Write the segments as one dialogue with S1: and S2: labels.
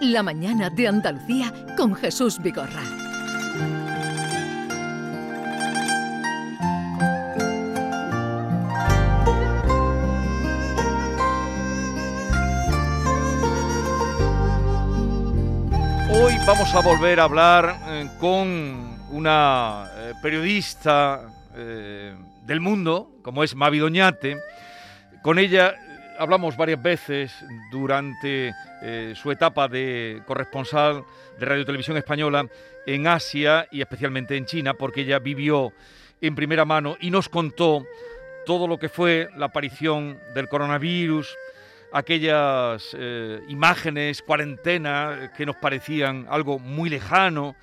S1: La mañana de Andalucía con Jesús Vigorra.
S2: Hoy vamos a volver a hablar eh, con una eh, periodista eh, del mundo, como es Mavi Doñate. Con ella hablamos varias veces durante eh, su etapa de corresponsal de Radio Televisión Española en Asia y especialmente en China, porque ella vivió en primera mano y nos contó todo lo que fue la aparición del coronavirus, aquellas eh, imágenes, cuarentena, que nos parecían algo muy lejano,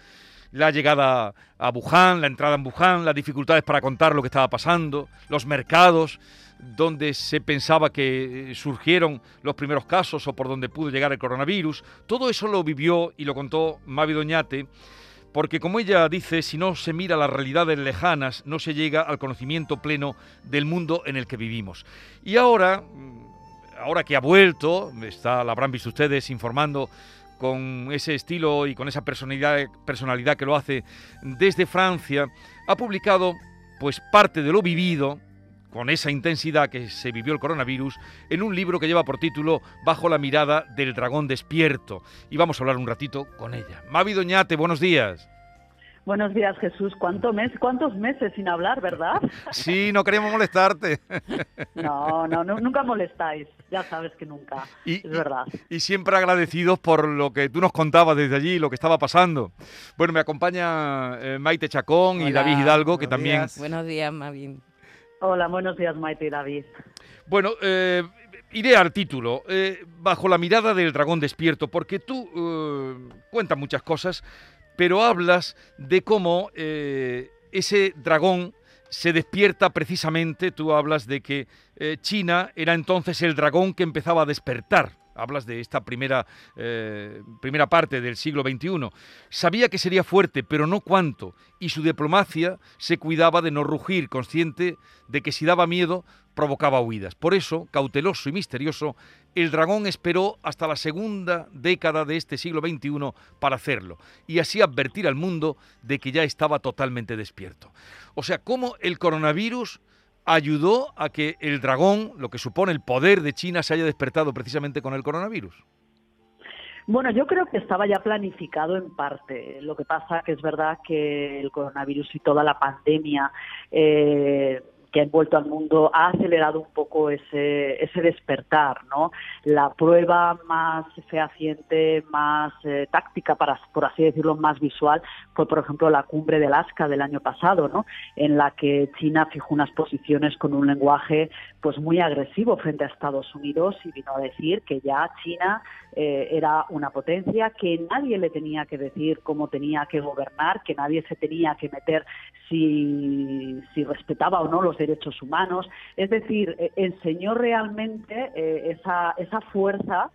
S2: la llegada a Wuhan, la entrada en Wuhan, las dificultades para contar lo que estaba pasando, los mercados donde se pensaba que eh, surgieron los primeros casos o por donde pudo llegar el coronavirus. Todo eso lo vivió y lo contó Mavi Doñate, porque como ella dice, si no se mira las realidades lejanas, no se llega al conocimiento pleno del mundo en el que vivimos. Y ahora, mm, ahora que ha vuelto, está, la habrán visto ustedes informando con ese estilo y con esa personalidad, personalidad que lo hace desde Francia, ha publicado pues parte de lo vivido con esa intensidad que se vivió el coronavirus en un libro que lleva por título Bajo la mirada del dragón despierto. Y vamos a hablar un ratito con ella. Mavi Doñate, buenos días.
S3: Buenos días, Jesús. ¿Cuánto mes, ¿Cuántos meses sin hablar, verdad?
S2: Sí, no queríamos molestarte.
S3: No, no, no, nunca molestáis. Ya sabes que nunca.
S2: Y,
S3: es verdad.
S2: Y, y, siempre agradecidos por lo que tú nos contabas desde allí, lo que estaba pasando. Bueno, me acompaña eh, Maite Chacón
S4: Hola,
S2: y David Hidalgo, que también...
S4: Días. Buenos días, Mavi.
S3: Hola, buenos días, Maite y David.
S2: Bueno, eh, iré al título, eh, bajo la mirada del dragón despierto, porque tú eh, cuentas muchas cosas, pero hablas de cómo eh, ese dragón se despierta precisamente, tú hablas de que eh, China era entonces el dragón que empezaba a despertar. Hablas de esta primera, eh, primera parte del siglo XXI. Sabía que sería fuerte, pero no cuánto, y su diplomacia se cuidaba de no rugir, consciente de que si daba miedo provocaba huidas. Por eso, cauteloso y misterioso, el dragón esperó hasta la segunda década de este siglo XXI para hacerlo, y así advertir al mundo de que ya estaba totalmente despierto. O sea, cómo el coronavirus ayudó a que el dragón, lo que supone el poder de China, se haya despertado precisamente con el coronavirus.
S3: Bueno, yo creo que estaba ya planificado en parte. Lo que pasa que es verdad que el coronavirus y toda la pandemia eh, que ha envuelto al mundo ha acelerado un poco ese, ese despertar, ¿no? La prueba más fehaciente, más eh, táctica, para, por así decirlo, más visual, fue, por ejemplo, la cumbre de Alaska del año pasado, ¿no? En la que China fijó unas posiciones con un lenguaje pues muy agresivo frente a Estados Unidos y vino a decir que ya China eh, era una potencia, que nadie le tenía que decir cómo tenía que gobernar, que nadie se tenía que meter si, si respetaba o no los derechos humanos. Es decir, eh, enseñó realmente eh, esa, esa fuerza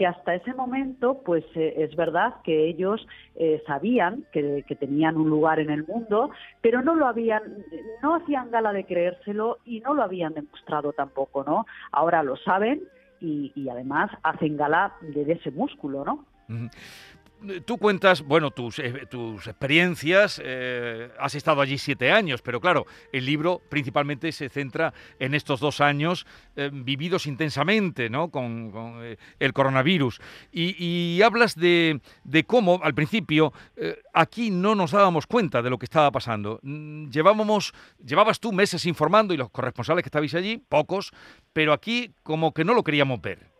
S3: que hasta ese momento, pues eh, es verdad que ellos eh, sabían que, que, tenían un lugar en el mundo, pero no lo habían, no hacían gala de creérselo y no lo habían demostrado tampoco, ¿no? Ahora lo saben y, y además hacen gala de ese músculo, ¿no?
S2: Tú cuentas, bueno, tus, eh, tus experiencias, eh, has estado allí siete años, pero claro, el libro principalmente se centra en estos dos años eh, vividos intensamente, ¿no? Con, el coronavirus. Y, hablas de, de, cómo, al principio, aquí no nos dábamos cuenta de lo que estaba pasando. Mm, llevábamos, llevabas tú meses informando y los corresponsales que estabais allí, pocos, pero aquí como que no lo queríamos ver.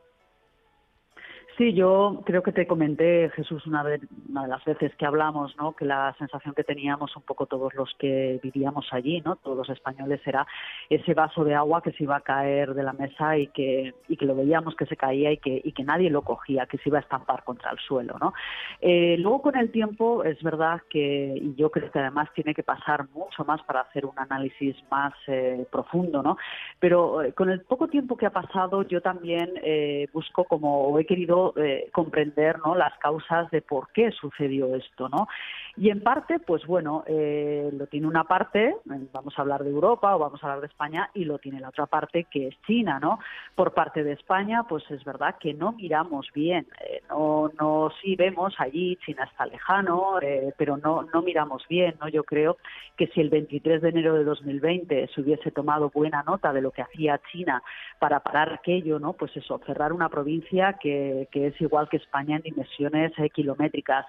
S3: Sí, yo creo que te comenté, Jesús, una de, una de, las veces que hablamos, ¿no? que la sensación que teníamos un poco todos los que vivíamos allí, ¿no? todos los españoles, era ese vaso de agua que se iba a caer de la mesa y que, y que lo veíamos que se caía y que, y que nadie lo cogía, que se iba a estampar contra el suelo. ¿no? Eh, luego, con el tiempo, es verdad que, y yo creo que además tiene que pasar mucho más para hacer un análisis más eh, profundo, ¿no? pero eh, con el poco tiempo que ha pasado, yo también eh, busco como, o he querido eh, comprender ¿no? las causas de por qué sucedió esto. ¿no? Y en parte, pues bueno, eh, lo tiene una parte, vamos a hablar de Europa o vamos a hablar de España, y lo tiene la otra parte que es China, ¿no? Por parte de España, pues es verdad que no miramos bien, eh, no, no sí vemos allí, China está lejano, eh, pero no, no miramos bien, ¿no? Yo creo que si el 23 de enero de 2020 se hubiese tomado buena nota de lo que hacía China para parar aquello, ¿no? Pues eso, cerrar una provincia que, que es igual que España en dimensiones kilométricas,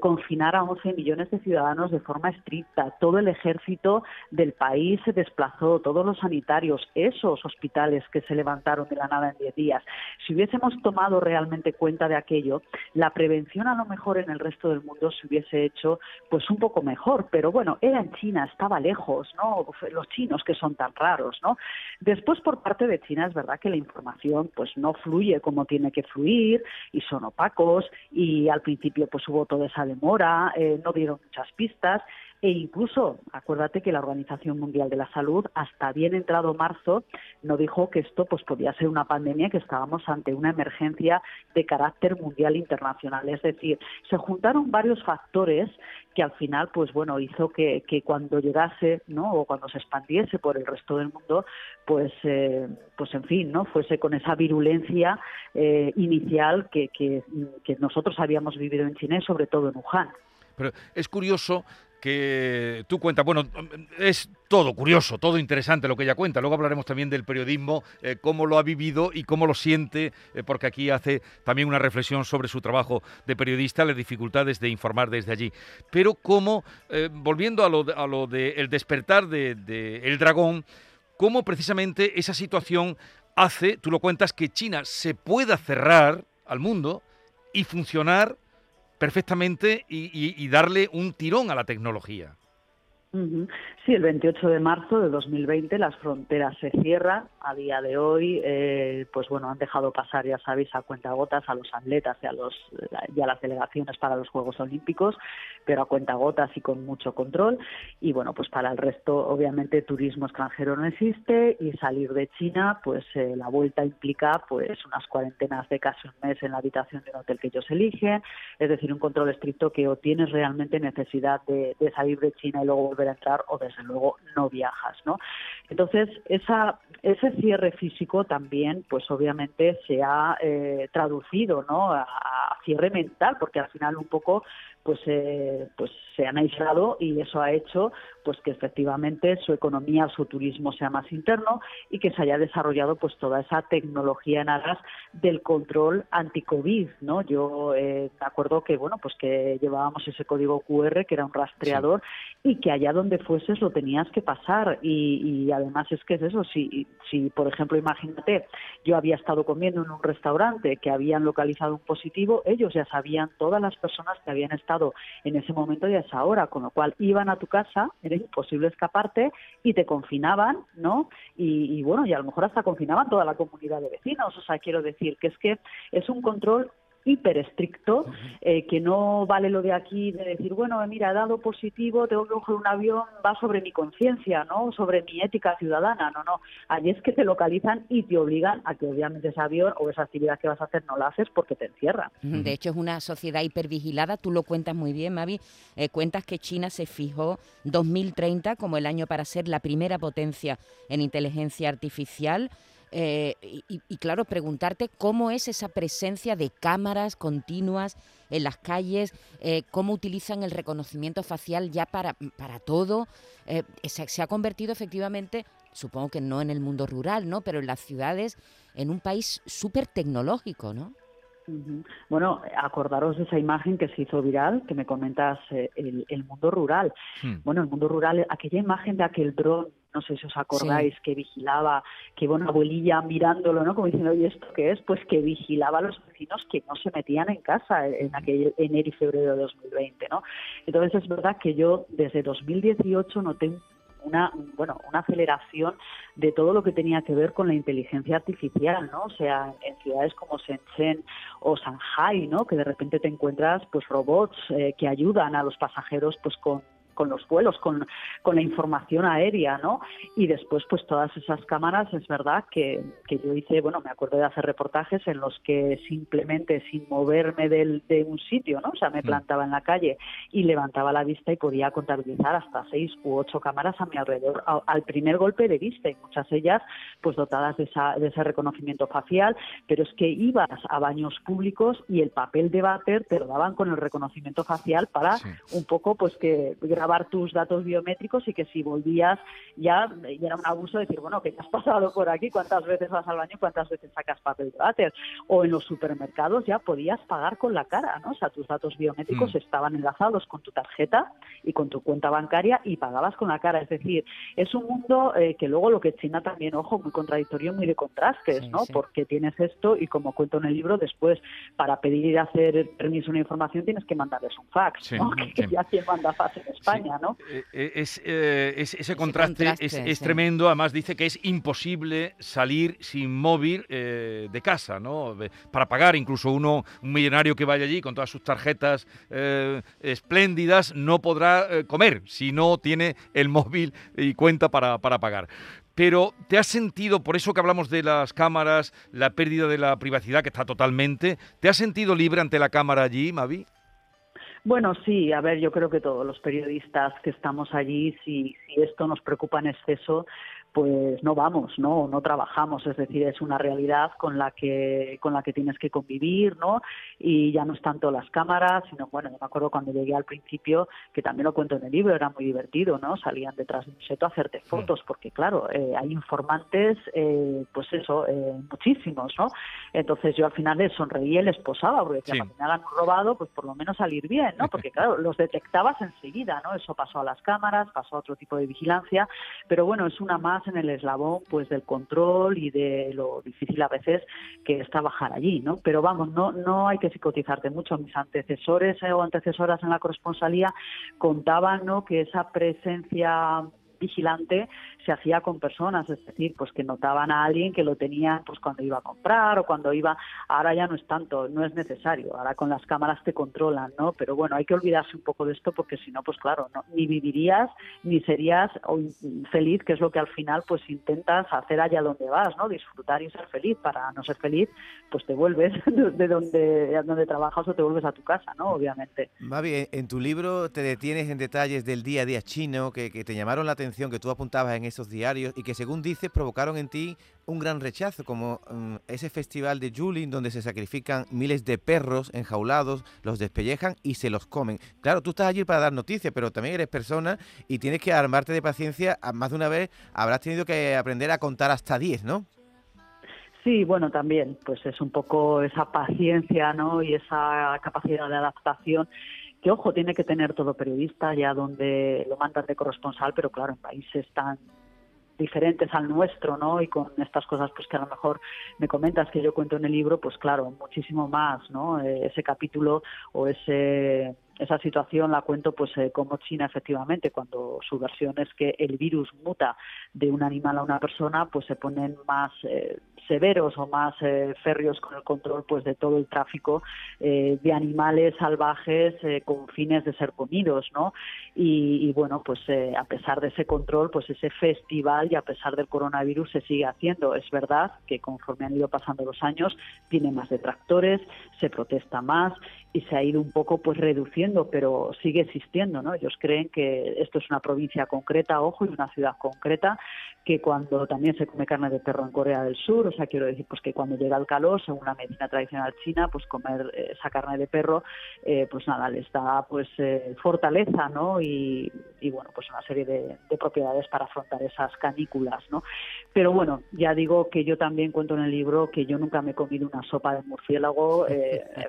S3: confinar a 11 millones de ciudadanos de forma estricta, todo el ejército del país se desplazó, todos los sanitarios, esos hospitales que se levantaron de la nada en 10 días. Si hubiésemos tomado realmente cuenta de aquello, la prevención a lo mejor en el resto del mundo se hubiese hecho pues un poco mejor, pero bueno, era en China, estaba lejos, ¿no? Los chinos que son tan raros, ¿no? Después por parte de China es verdad que la información pues no fluye como tiene que fluir y son opacos y al principio pues hubo toda esa demora, eh, no dieron muchas pistas e incluso, acuérdate que la Organización Mundial de la Salud, hasta bien entrado marzo, no dijo que esto pues podía ser una pandemia, que estábamos ante una emergencia de carácter mundial internacional. Es decir, se juntaron varios factores que al final, pues bueno, hizo que, que cuando llegase, ¿no? O cuando se expandiese por el resto del mundo, pues, eh, pues en fin, ¿no? Fuese con esa virulencia eh, inicial que, que, que nosotros habíamos vivido en China y sobre todo en Wuhan.
S2: Pero es curioso que tú cuentas, bueno, es todo curioso, todo interesante lo que ella cuenta. Luego hablaremos también del periodismo, eh, cómo lo ha vivido y cómo lo siente, eh, porque aquí hace también una reflexión sobre su trabajo de periodista, las dificultades de informar desde allí. Pero cómo, eh, volviendo a lo, de, a de el despertar del de, el dragón, cómo precisamente esa situación hace, tú lo cuentas, que China se pueda cerrar al mundo y funcionar perfectamente y, y, y darle un tirón a la tecnología.
S3: Sí, el 28 de marzo de 2020 las fronteras se cierran. A día de hoy, eh, pues bueno, han dejado pasar, ya sabéis, a cuentagotas a los atletas y a, los, y a las delegaciones para los Juegos Olímpicos, pero a cuentagotas y con mucho control. Y bueno, pues para el resto, obviamente, turismo extranjero no existe y salir de China, pues eh, la vuelta implica pues unas cuarentenas de casi un mes en la habitación de un hotel que ellos eligen, es decir, un control estricto que o tienes realmente necesidad de, de salir de China y luego volver a entrar o desde luego no viajas, ¿no? Entonces, esa, ese cierre físico también, pues obviamente se ha eh, traducido, ¿no? A, a, cierre mental, porque al final un poco pues, eh, pues se han aislado y eso ha hecho pues que efectivamente su economía, su turismo sea más interno y que se haya desarrollado pues toda esa tecnología en aras del control anti-COVID, ¿no? Yo eh, me acuerdo que bueno pues que llevábamos ese código QR que era un rastreador sí. y que allá donde fueses lo tenías que pasar y, y además es que es eso si si por ejemplo imagínate yo había estado comiendo en un restaurante que habían localizado un positivo ellos ya sabían todas las personas que habían estado en ese momento y a esa hora con lo cual iban a tu casa era imposible escaparte y te confinaban, ¿no? Y, y, bueno, y a lo mejor hasta confinaban toda la comunidad de vecinos. O sea, quiero decir que es que es un control hiper estricto, eh, que no vale lo de aquí de decir, bueno, mira, he dado positivo, tengo que coger un avión, va sobre mi conciencia, ¿no? Sobre mi ética ciudadana, no, no. Allí es que te localizan y te obligan a que obviamente ese avión o esa actividad que vas a hacer no la haces porque te encierran.
S4: De hecho, es una sociedad hipervigilada, tú lo cuentas muy bien, Mavi, eh, cuentas que China se fijó 2030 como el año para ser la primera potencia en inteligencia artificial, eh, y, y, claro, preguntarte cómo es esa presencia de cámaras continuas en las calles, eh, cómo utilizan el reconocimiento facial ya para, para todo. Eh, se, se, ha convertido efectivamente, supongo que no en el mundo rural, ¿no? pero en las ciudades, en un país súper tecnológico, ¿no?
S3: Bueno, acordaros de esa imagen que se hizo viral, que me comentas, eh, el, el, mundo rural. Hmm. Bueno, el mundo rural, aquella imagen de aquel dron, no sé si os acordáis, sí. que vigilaba, que bueno, abuelilla mirándolo, ¿no? Como diciendo, oye, ¿esto qué es? Pues que vigilaba a los vecinos que no se metían en casa en aquel enero y febrero de 2020, ¿no? Entonces es verdad que yo desde 2018 noté una bueno una aceleración de todo lo que tenía que ver con la inteligencia artificial no o sea en ciudades como Shenzhen o Shanghai no que de repente te encuentras pues robots eh, que ayudan a los pasajeros pues con con los vuelos, con, con la información aérea, ¿no? Y después, pues todas esas cámaras, es verdad que, que yo hice, bueno, me acuerdo de hacer reportajes en los que simplemente sin moverme del, de un sitio, ¿no? O sea, me mm. plantaba en la calle y levantaba la vista y podía contabilizar hasta seis u ocho cámaras a mi alrededor al primer golpe de vista y muchas de ellas pues dotadas de, de ese reconocimiento facial, pero es que ibas a baños públicos y el papel de váter te lo daban con el reconocimiento facial para un poco pues que grabar tus datos biométricos y que si volvías ya, era un abuso decir, bueno, que te has pasado por aquí, cuántas veces vas al baño y cuántas veces sacas papel de váter. O en los supermercados ya podías pagar con la cara, ¿no? O sea, tus datos biométricos mm. estaban enlazados con tu tarjeta y con tu cuenta bancaria y pagabas con la cara. Es decir, es un mundo eh, que luego lo que China también, ojo, muy contradictorio, muy de contrastes, ¿no? Porque tienes esto y como cuento en el libro, después para pedir y hacer permiso una información tienes que mandarles un fax, ¿no? Que ya quien manda fax en España, ¿no?
S2: Eh, eh, es, ese contraste, es, tremendo. Además dice que es imposible salir sin móvil de casa, ¿no? Para pagar incluso uno, un millonario que vaya allí con todas sus tarjetas espléndidas, no podrá comer si no tiene el móvil y cuenta para, para pagar. Pero ¿te has sentido, por eso que hablamos de las cámaras, la pérdida de la privacidad que está totalmente, ¿te has sentido libre ante la cámara allí, Mavi?
S3: Bueno, sí, a ver, yo creo que todos los periodistas que estamos allí, si, si esto nos preocupa en exceso, pues no vamos, ¿no? No trabajamos, es decir, es una realidad con la que con la que tienes que convivir, ¿no? Y ya no es tanto las cámaras, sino bueno, yo me acuerdo cuando llegué al principio, que también lo cuento en el libro, era muy divertido, ¿no? Salían detrás de un seto a hacerte fotos, porque claro, eh, hay informantes, eh, pues eso, eh, muchísimos, ¿no? Entonces yo al final les sonreía y les posaba, porque si me hagan un robado, pues por lo menos salir bien, ¿no? Porque claro, los detectabas enseguida, ¿no? Eso pasó a las cámaras, pasó a otro tipo de vigilancia, pero bueno, es una más en el eslabón pues del control y de lo difícil a veces que es trabajar allí, ¿no? Pero vamos, no no hay que psicotizarte mucho. Mis antecesores o antecesoras en la corresponsalía contaban, ¿no? Que esa presencia vigilante se hacía con personas, es decir, pues que notaban a alguien que lo tenía pues cuando iba a comprar o cuando iba, ahora ya no es tanto, no es necesario, ahora con las cámaras te controlan, ¿no? Pero bueno, hay que olvidarse un poco de esto porque si no, pues claro, no, ni vivirías ni serías feliz, que es lo que al final pues intentas hacer allá donde vas, ¿no? Disfrutar y ser feliz. Para no ser feliz, pues te vuelves de donde, donde trabajas o te vuelves a tu casa, ¿no? Obviamente.
S5: Mavi, en tu libro te detienes en detalles del día a día chino que, que te llamaron la atención que tú apuntabas en diarios y que según dices provocaron en ti un gran rechazo, como mm, ese festival de Julin donde se sacrifican miles de perros enjaulados, los despellejan y se los comen. Claro, tú estás allí para dar noticias, pero también eres persona y tienes que armarte de paciencia. Más de una vez habrás tenido que aprender a contar hasta 10, ¿no?
S3: Sí, bueno, también, pues es un poco esa paciencia, ¿no? Y esa capacidad de adaptación que ojo tiene que tener todo periodista ya donde lo mandan de corresponsal, pero claro, en países tan diferentes al nuestro, ¿no? Y con estas cosas, pues que a lo mejor me comentas que yo cuento en el libro, pues claro, muchísimo más, ¿no? Eh, ese capítulo o ese esa situación la cuento pues eh, como China efectivamente cuando su versión es que el virus muta de un animal a una persona pues se ponen más eh, severos o más eh, férreos con el control pues de todo el tráfico eh, de animales salvajes eh, con fines de ser comidos no y, bueno pues a pesar de ese control pues ese festival y a pesar del coronavirus se sigue haciendo. Es verdad que conforme han ido pasando los años tiene más detractores se protesta más y se ha ido un poco pues reduciendo pero sigue existiendo no ellos creen que esto es una provincia concreta ojo y una ciudad concreta que cuando también se come carne de perro en Corea del Sur, o sea, quiero decir, pues que cuando llega el calor, según la medicina tradicional china, pues comer eh, esa carne de perro, eh, pues nada, les da pues eh, fortaleza, ¿no? Y, bueno, pues una serie de, propiedades para afrontar esas canículas, ¿no? Pero bueno, ya digo que yo también cuento en el libro que yo nunca me he comido una sopa de murciélago,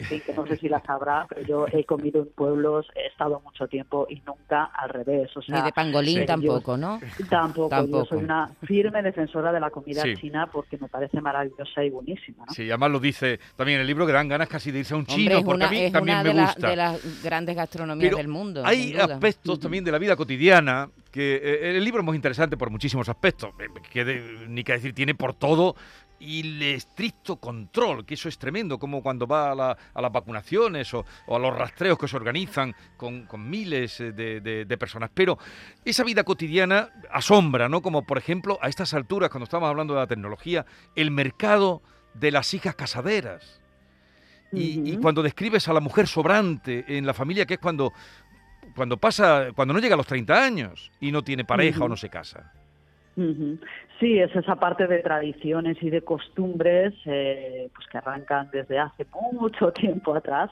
S3: fin, que no sé si la sabrá, pero yo he comido en pueblos, he estado mucho tiempo y nunca al revés, o sea...
S4: Ni de pangolín tampoco, ¿no?
S3: Tampoco, tampoco, yo soy una firme defensora de la comida china porque me parece maravillosa y buenísima. ¿no?
S2: Sí, además lo dice también en el libro que dan ganas casi de irse a un chino, porque a mí también me gusta.
S4: de las grandes gastronomías del mundo.
S2: Hay aspectos también de la vida cotidiana que eh, el libro es muy interesante por muchísimos aspectos, eh, que ni que decir, tiene por todo y el estricto control, que eso es tremendo, como cuando va a, las vacunaciones o, a los rastreos que se organizan con, miles eh, de, personas. Pero esa vida cotidiana asombra, ¿no? Como por ejemplo, a estas alturas, cuando estamos hablando de la tecnología, el mercado de las hijas casaderas. Y, cuando describes a la mujer sobrante en la familia, que es cuando, cuando pasa, cuando no llega a los 30 años y no tiene pareja o no se casa.
S3: Sí, es esa parte de tradiciones y de costumbres eh, pues que arrancan desde hace mucho tiempo atrás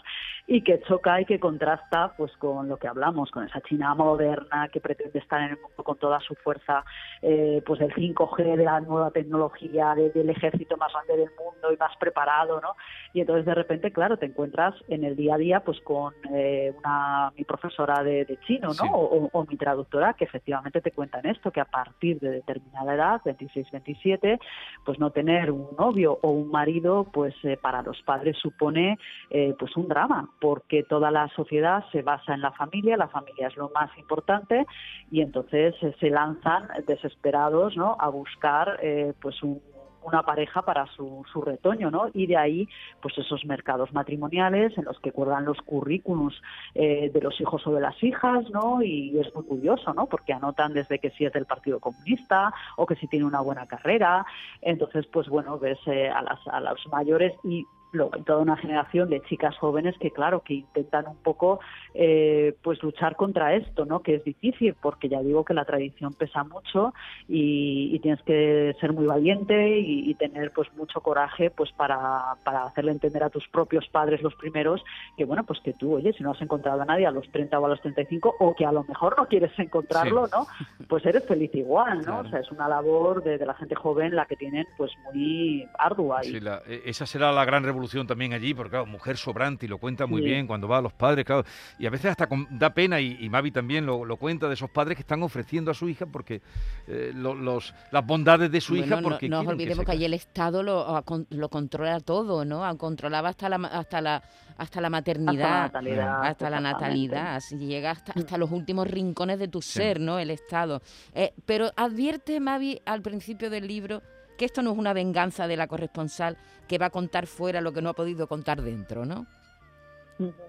S3: y que choca y que contrasta pues con lo que hablamos, con esa China moderna que pretende estar en el mundo con toda su fuerza, eh, pues del 5G, de la nueva tecnología, del ejército más grande del mundo y más preparado, ¿no? Y entonces de repente, claro, te encuentras en el día a día pues con eh, una mi profesora de, chino, ¿no? O, o, mi traductora que efectivamente te cuentan esto, que a partir de determinada edad, 26, 27, pues no tener un novio o un marido, pues eh, para los padres supone eh, pues un drama, porque toda la sociedad se basa en la familia, la familia es lo más importante y entonces eh, se lanzan desesperados, ¿no? A buscar pues un una pareja para su, su retoño, ¿no? Y de ahí, pues esos mercados matrimoniales en los que cuelgan los currículums eh, de los hijos o de las hijas, ¿no? Y es muy curioso, ¿no? Porque anotan desde que si es del Partido Comunista o que si tiene una buena carrera. Entonces, pues bueno, ves eh, a, las, a los mayores y toda una generación de chicas jóvenes que claro que intentan un poco eh, pues luchar contra esto no que es difícil porque ya digo que la tradición pesa mucho y, tienes que ser muy valiente y, tener pues mucho coraje pues para, para hacerle entender a tus propios padres los primeros que bueno pues que tú oye si no has encontrado a nadie a los 30 o a los 35 o que a lo mejor no quieres encontrarlo no pues eres feliz igual no o sea es una labor de, la gente joven la que tienen pues muy ardua
S2: y... E, esa será la gran revolución también allí, porque claro, mujer sobrante y lo cuenta muy bien cuando va a los padres, claro, y a veces hasta da pena, y, Mavi también lo, cuenta, de esos padres que están ofreciendo a su hija porque eh, los, las bondades de su hija. porque
S4: no, nos olvidemos que, ahí el Estado lo, lo controla todo, ¿no? Controlaba hasta la, hasta la, hasta la maternidad, hasta la natalidad, así llega hasta, hasta los últimos rincones de tu ser, ¿no? El Estado. Eh, pero advierte Mavi al principio del libro que esto no es una venganza de la corresponsal que va a contar fuera lo que no ha podido contar dentro, ¿no?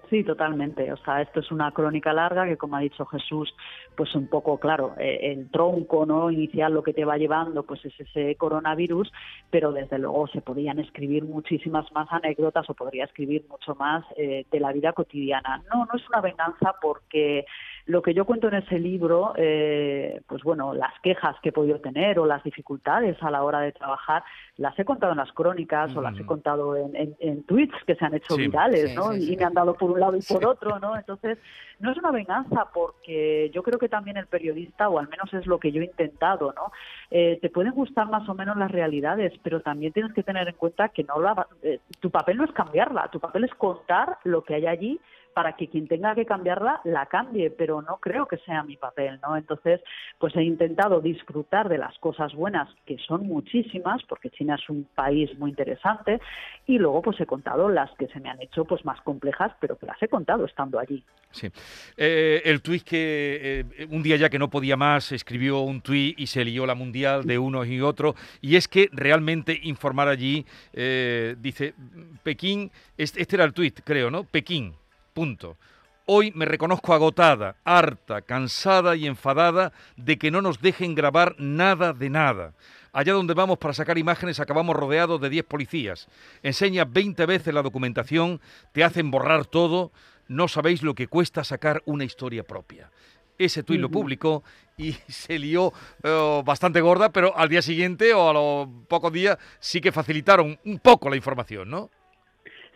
S3: Sí, totalmente. O sea, esto es una crónica larga que, como ha dicho Jesús, pues un poco, claro, eh, el tronco no inicial lo que te va llevando, pues es ese coronavirus, pero desde luego se podían escribir muchísimas más anécdotas o podría escribir mucho más eh, de la vida cotidiana. No, no es una venganza porque lo que yo cuento en ese libro, eh, pues bueno, las quejas que he podido tener o las dificultades a la hora de trabajar, las he contado en las crónicas o las he contado en, en, tweets que se han hecho virales, ¿no? y me han dado por un lado y por otro, ¿no? Entonces, no es una venganza porque yo creo que también el periodista, o al menos es lo que yo he intentado, ¿no? Eh, te pueden gustar más o menos las realidades, pero también tienes que tener en cuenta que no la, eh, tu papel no es cambiarla, tu papel es contar lo que hay allí para que quien tenga que cambiarla la cambie, pero no creo que sea mi papel, ¿no? Entonces, pues he intentado disfrutar de las cosas buenas, que son muchísimas, porque China es un país muy interesante, y luego pues he contado las que se me han hecho pues más complejas, pero que las he contado estando allí.
S2: Sí. Eh, el tuit que eh, un día ya que no podía más, escribió un tuit y se lió la mundial de uno y otro, y es que realmente informar allí, eh, dice, Pekín, este, este era el tuit, creo, ¿no? Pekín Punto. Hoy me reconozco agotada, harta, cansada y enfadada de que no nos dejen grabar nada de nada. Allá donde vamos para sacar imágenes acabamos rodeados de 10 policías. Enseñas 20 veces la documentación, te hacen borrar todo, no sabéis lo que cuesta sacar una historia propia. Ese tuit lo publicó y se lió eh, bastante gorda, pero al día siguiente o a los pocos días sí que facilitaron un poco la información, ¿no?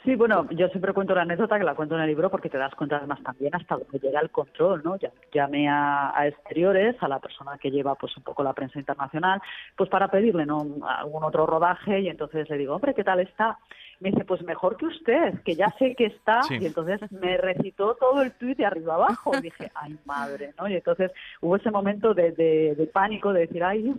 S3: Sí, bueno, yo siempre cuento la anécdota que la cuento en el libro porque te das cuenta además también hasta donde llega el control, ¿no? Llamé a, a, exteriores, a la persona que lleva pues un poco la prensa internacional, pues para pedirle ¿no? algún otro rodaje y entonces le digo, hombre, ¿qué tal está? Me dice, pues mejor que usted, que ya sé que está. Y entonces me recitó todo el tuit de arriba abajo. Y dije, ay, madre, ¿no? Y entonces hubo ese momento de, de, pánico, de decir, ay,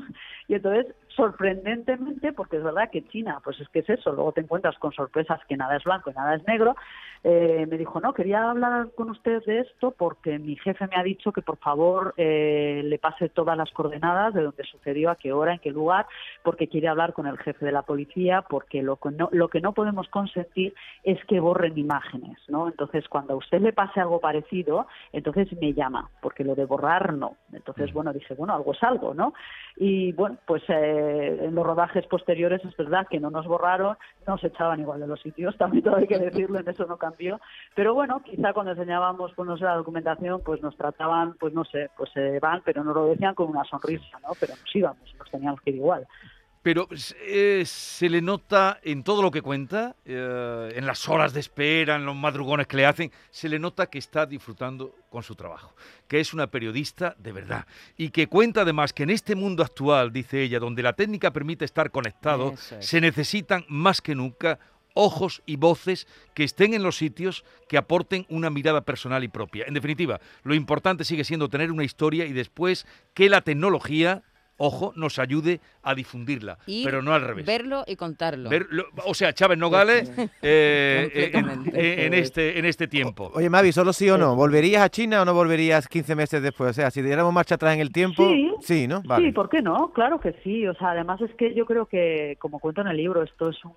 S3: y entonces sorprendentemente, porque es verdad que China, pues es que es eso, luego te encuentras con sorpresas que nada es blanco y nada es negro, eh, me dijo, no, quería hablar con usted de esto porque mi jefe me ha dicho que por favor eh, le pase todas las coordenadas de dónde sucedió, a qué hora, en qué lugar, porque quiere hablar con el jefe de la policía, porque lo que no, lo que no podemos consentir es que borren imágenes, ¿no? Entonces, cuando a usted le pase algo parecido, entonces me llama, porque lo de borrar no. Entonces, bueno, dije, bueno, algo es algo, ¿no? Y bueno, pues eh, en los rodajes posteriores es verdad que no nos borraron, no se echaban igual de los sitios, también todo hay que decirlo, en eso no cambió. Pero bueno, quizá cuando enseñábamos, pues no sé, la documentación, pues nos trataban, pues no sé, pues se van, pero nos lo decían con una sonrisa, ¿no? Pero nos íbamos, nos teníamos que ir igual.
S2: Pero eh, se le nota en todo lo que cuenta, eh, en las horas de espera, en los madrugones que le hacen, se le nota que está disfrutando con su trabajo, que es una periodista de verdad y que cuenta además que en este mundo actual, dice ella, donde la técnica permite estar conectado, se necesitan más que nunca ojos y voces que estén en los sitios que aporten una mirada personal y propia. En definitiva, lo importante sigue siendo tener una historia y después que la tecnología ojo, nos ayude a difundirla, pero no al revés.
S4: Verlo y contarlo.
S2: o sea, Chávez Nogales eh, eh, en, este, en este tiempo.
S5: oye, Mavi, solo sí o no, ¿volverías a China o no volverías 15 meses después? O sea, si diéramos marcha atrás en el tiempo, sí, ¿no?
S3: Sí, ¿por qué no? Claro que sí. O sea, además es que yo creo que, como cuento en el libro, esto es un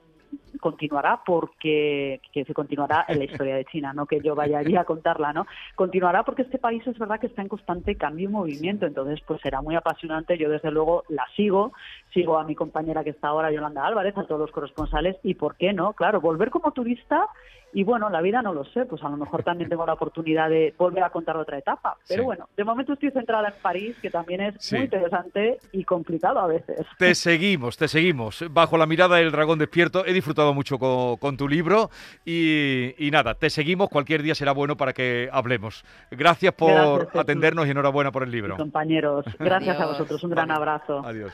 S3: continuará porque que se continuará en la historia de China, no que yo vaya allí a contarla, ¿no? Continuará porque este país es verdad que está en constante cambio y movimiento, entonces pues será muy apasionante. Yo desde luego la sigo, sigo a mi compañera que está ahora, Yolanda Álvarez, a todos los corresponsales y por qué no, claro, volver como turista y bueno, la vida no lo sé, pues a lo mejor también tengo la oportunidad de volver a contar otra etapa. Pero bueno, de momento estoy centrada en París, que también es muy interesante y complicado a veces.
S2: Te seguimos, te seguimos. Bajo la mirada del dragón despierto, he disfrutado mucho con, tu libro y, nada, te seguimos. Cualquier día será bueno para que hablemos. Gracias por atendernos y enhorabuena por el libro.
S3: compañeros, gracias a vosotros. Un gran abrazo.
S2: Adiós.